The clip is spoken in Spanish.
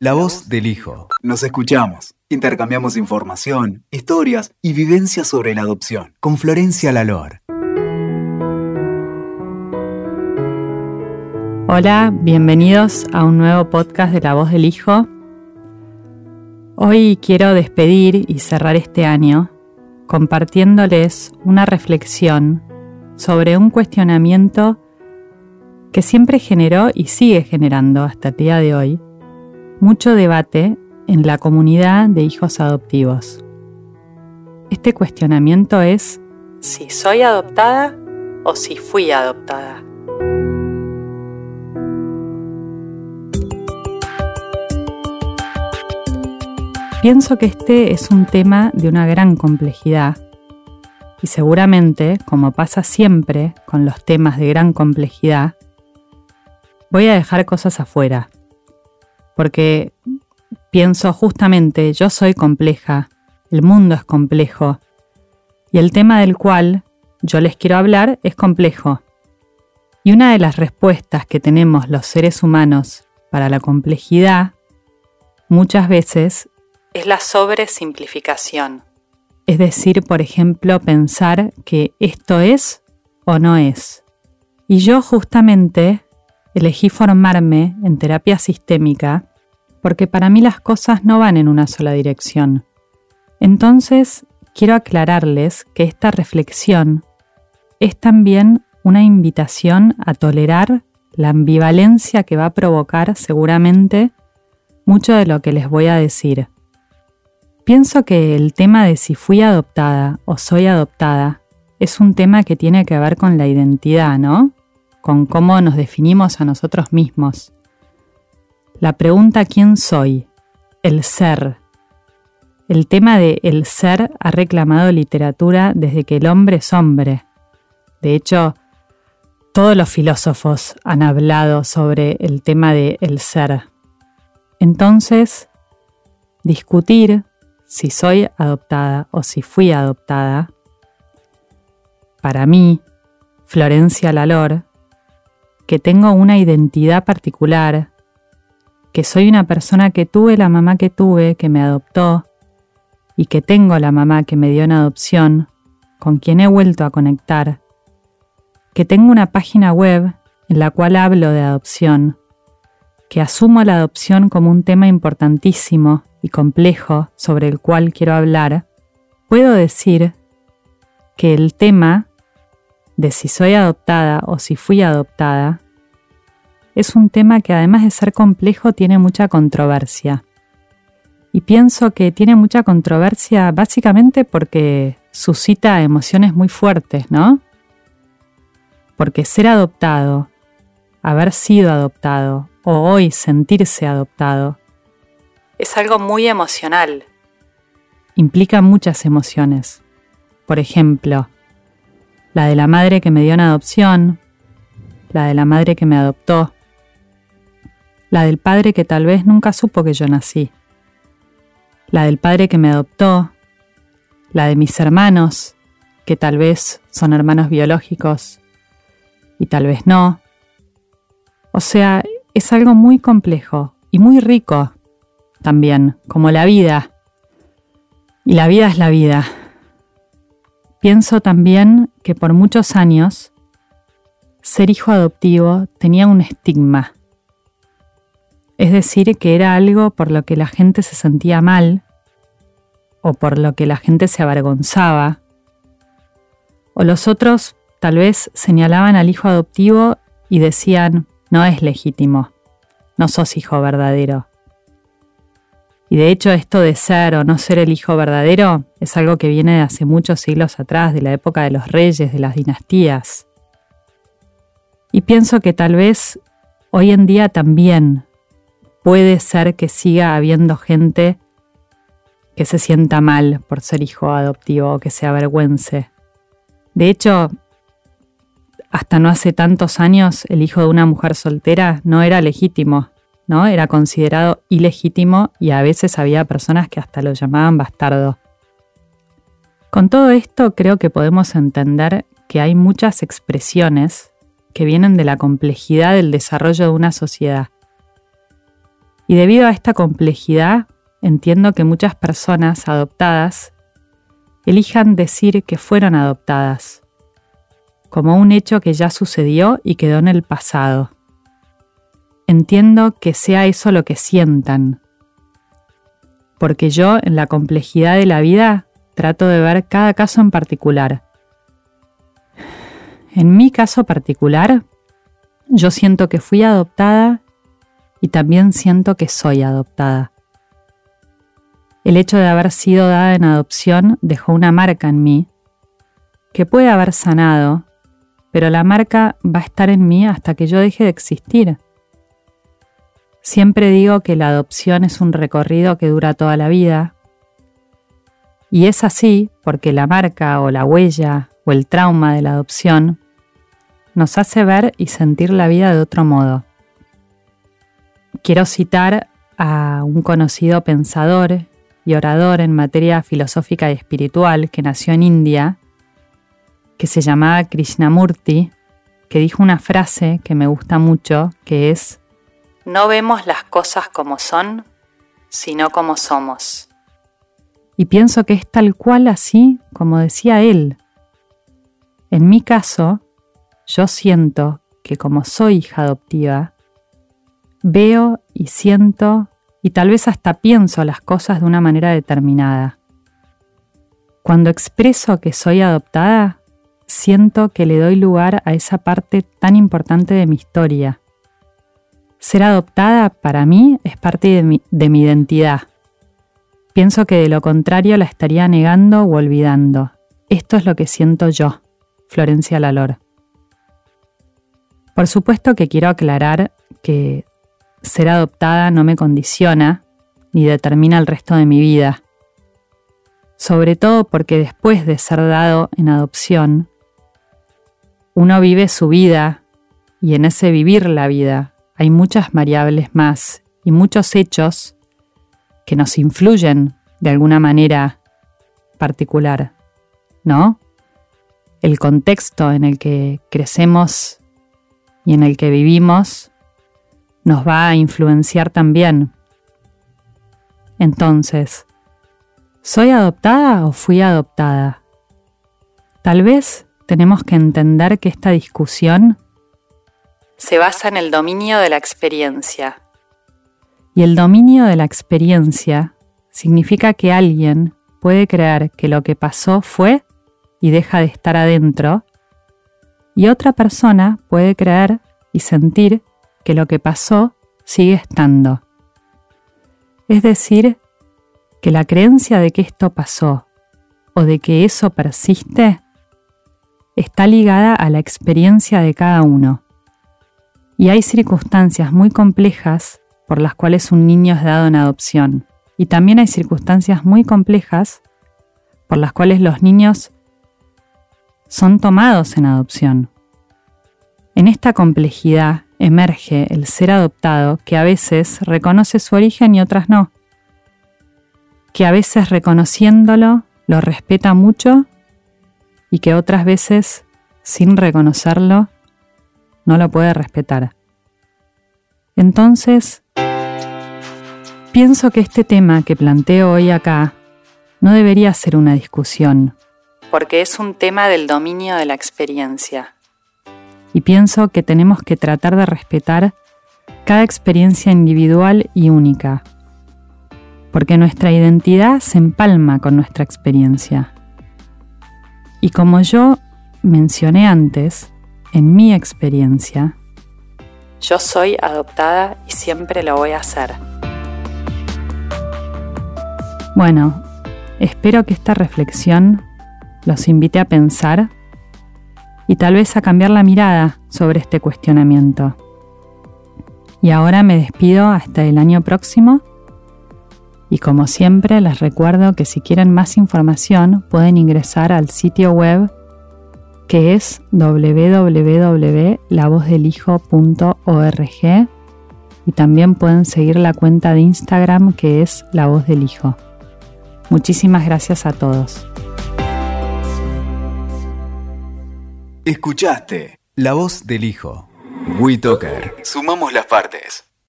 La voz del hijo. Nos escuchamos, intercambiamos información, historias y vivencias sobre la adopción con Florencia Lalor. Hola, bienvenidos a un nuevo podcast de La voz del hijo. Hoy quiero despedir y cerrar este año compartiéndoles una reflexión sobre un cuestionamiento que siempre generó y sigue generando hasta el día de hoy mucho debate en la comunidad de hijos adoptivos. Este cuestionamiento es si soy adoptada o si fui adoptada. Pienso que este es un tema de una gran complejidad y seguramente, como pasa siempre con los temas de gran complejidad, voy a dejar cosas afuera porque pienso justamente, yo soy compleja, el mundo es complejo, y el tema del cual yo les quiero hablar es complejo. Y una de las respuestas que tenemos los seres humanos para la complejidad muchas veces es la sobresimplificación. Es decir, por ejemplo, pensar que esto es o no es. Y yo justamente elegí formarme en terapia sistémica porque para mí las cosas no van en una sola dirección. Entonces, quiero aclararles que esta reflexión es también una invitación a tolerar la ambivalencia que va a provocar seguramente mucho de lo que les voy a decir. Pienso que el tema de si fui adoptada o soy adoptada es un tema que tiene que ver con la identidad, ¿no? Con cómo nos definimos a nosotros mismos. La pregunta ¿quién soy? El ser. El tema de el ser ha reclamado literatura desde que el hombre es hombre. De hecho, todos los filósofos han hablado sobre el tema de el ser. Entonces, discutir si soy adoptada o si fui adoptada, para mí, Florencia Lalor, que tengo una identidad particular, que soy una persona que tuve la mamá que tuve, que me adoptó, y que tengo la mamá que me dio en adopción, con quien he vuelto a conectar, que tengo una página web en la cual hablo de adopción, que asumo la adopción como un tema importantísimo y complejo sobre el cual quiero hablar, puedo decir que el tema de si soy adoptada o si fui adoptada es un tema que además de ser complejo tiene mucha controversia. Y pienso que tiene mucha controversia básicamente porque suscita emociones muy fuertes, ¿no? Porque ser adoptado, haber sido adoptado o hoy sentirse adoptado, es algo muy emocional. Implica muchas emociones. Por ejemplo, la de la madre que me dio en adopción, la de la madre que me adoptó, la del padre que tal vez nunca supo que yo nací, la del padre que me adoptó, la de mis hermanos, que tal vez son hermanos biológicos y tal vez no. O sea, es algo muy complejo y muy rico también, como la vida. Y la vida es la vida. Pienso también que por muchos años ser hijo adoptivo tenía un estigma es decir, que era algo por lo que la gente se sentía mal o por lo que la gente se avergonzaba. O los otros tal vez señalaban al hijo adoptivo y decían, no es legítimo, no sos hijo verdadero. Y de hecho esto de ser o no ser el hijo verdadero es algo que viene de hace muchos siglos atrás, de la época de los reyes, de las dinastías. Y pienso que tal vez hoy en día también puede ser que siga habiendo gente que se sienta mal por ser hijo adoptivo o que se avergüence. De hecho, hasta no hace tantos años el hijo de una mujer soltera no era legítimo, ¿no? Era considerado ilegítimo y a veces había personas que hasta lo llamaban bastardo. Con todo esto creo que podemos entender que hay muchas expresiones que vienen de la complejidad del desarrollo de una sociedad Y debido a esta complejidad, entiendo que muchas personas adoptadas elijan decir que fueron adoptadas, como un hecho que ya sucedió y quedó en el pasado. Entiendo que sea eso lo que sientan, porque yo en la complejidad de la vida trato de ver cada caso en particular. En mi caso particular, yo siento que fui adoptada y también siento que soy adoptada. El hecho de haber sido dada en adopción dejó una marca en mí, que puede haber sanado, pero la marca va a estar en mí hasta que yo deje de existir. Siempre digo que la adopción es un recorrido que dura toda la vida, y es así porque la marca o la huella o el trauma de la adopción nos hace ver y sentir la vida de otro modo. Quiero citar a un conocido pensador y orador en materia filosófica y espiritual que nació en India, que se llamaba Krishnamurti, que dijo una frase que me gusta mucho, que es, no vemos las cosas como son, sino como somos. Y pienso que es tal cual así como decía él. En mi caso, yo siento que como soy hija adoptiva, veo y siento y tal vez hasta pienso las cosas de una manera determinada. Cuando expreso que soy adoptada, siento que le doy lugar a esa parte tan importante de mi historia. Ser adoptada para mí es parte de mi, de mi identidad. Pienso que de lo contrario la estaría negando o olvidando. Esto es lo que siento yo, Florencia Lalor. Por supuesto que quiero aclarar que ser adoptada no me condiciona ni determina el resto de mi vida. Sobre todo porque después de ser dado en adopción, uno vive su vida y en ese vivir la vida hay muchas variables más y muchos hechos que nos influyen de alguna manera particular, ¿no? El contexto en el que crecemos y en el que vivimos nos va a influenciar también. Entonces, ¿soy adoptada o fui adoptada? Tal vez tenemos que entender que esta discusión se basa en el dominio de la experiencia. Y el dominio de la experiencia significa que alguien puede creer que lo que pasó fue y deja de estar adentro, y otra persona puede creer y sentir que lo que pasó sigue estando. Es decir, que la creencia de que esto pasó o de que eso persiste está ligada a la experiencia de cada uno. Y hay circunstancias muy complejas por las cuales un niño es dado en adopción. Y también hay circunstancias muy complejas por las cuales los niños son tomados en adopción. En esta complejidad emerge el ser adoptado que a veces reconoce su origen y otras no, que a veces reconociéndolo lo respeta mucho y que otras veces, sin reconocerlo, no lo puede respetar. Entonces, pienso que este tema que planteo hoy acá no debería ser una discusión, porque es un tema del dominio de la experiencia. Y pienso que tenemos que tratar de respetar cada experiencia individual y única, porque nuestra identidad se empalma con nuestra experiencia. Y como yo mencioné antes, en mi experiencia, yo soy adoptada y siempre lo voy a hacer. Bueno, espero que esta reflexión los invite a pensar y tal vez a cambiar la mirada sobre este cuestionamiento. Y ahora me despido hasta el año próximo y como siempre les recuerdo que si quieren más información pueden ingresar al sitio web que es www.lavozdelhijo.org y también pueden seguir la cuenta de Instagram que es La Voz del Hijo. Muchísimas gracias a todos. Escuchaste La Voz del Hijo. WeToker. Sumamos las partes.